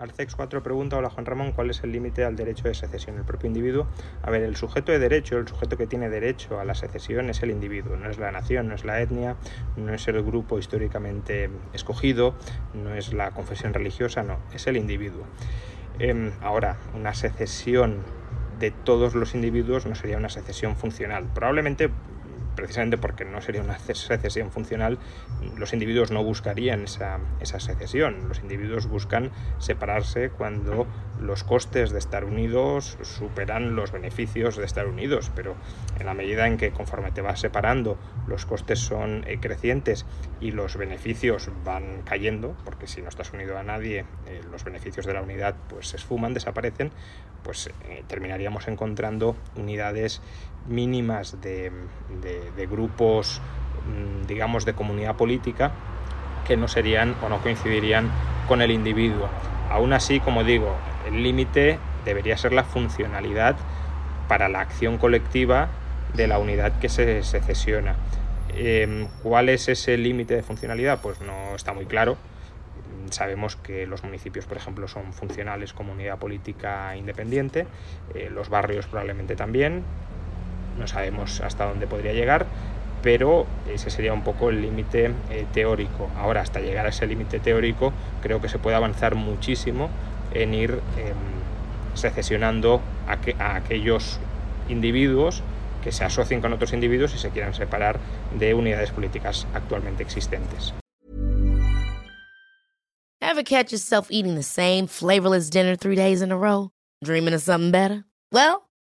Arcex 4 pregunta, hola Juan Ramón, ¿cuál es el límite al derecho de secesión? El propio individuo. A ver, el sujeto de derecho, el sujeto que tiene derecho a la secesión es el individuo, no es la nación, no es la etnia, no es el grupo históricamente escogido, no es la confesión religiosa, no, es el individuo. Em, ahora, una secesión de todos los individuos no sería una secesión funcional. Probablemente precisamente porque no sería una secesión funcional, los individuos no buscarían esa, esa, secesión. Los individuos buscan separarse cuando los costes de estar unidos superan los beneficios de estar unidos, pero en la medida en que conforme te vas separando los costes son eh, crecientes y los beneficios van cayendo, porque si no estás unido a nadie, eh, los beneficios de la unidad pues se esfuman, desaparecen, pues eh, terminaríamos encontrando unidades mínimas de, de, grupos, mm, digamos, de comunidad política que no serían o no coincidirían con el individuo. Aún así, como digo, el límite debería ser la funcionalidad para la acción colectiva de la unidad que se secesiona. Em, ¿Cuál es ese límite de funcionalidad? Pues no está muy claro. Sabemos que los municipios, por ejemplo, son funcionales como unidad política independiente, eh, los barrios probablemente también, no sabemos hasta dónde podría llegar, pero ese sería un poco el límite eh, teórico. Ahora, hasta llegar a ese límite teórico, creo que se puede avanzar muchísimo en ir em, secesionando a, aquellos individuos que se asocien con otros individuos y se quieran separar de unidades políticas actualmente existentes. Ever catch yourself eating the same flavorless dinner three days in a row? Dreaming of something better?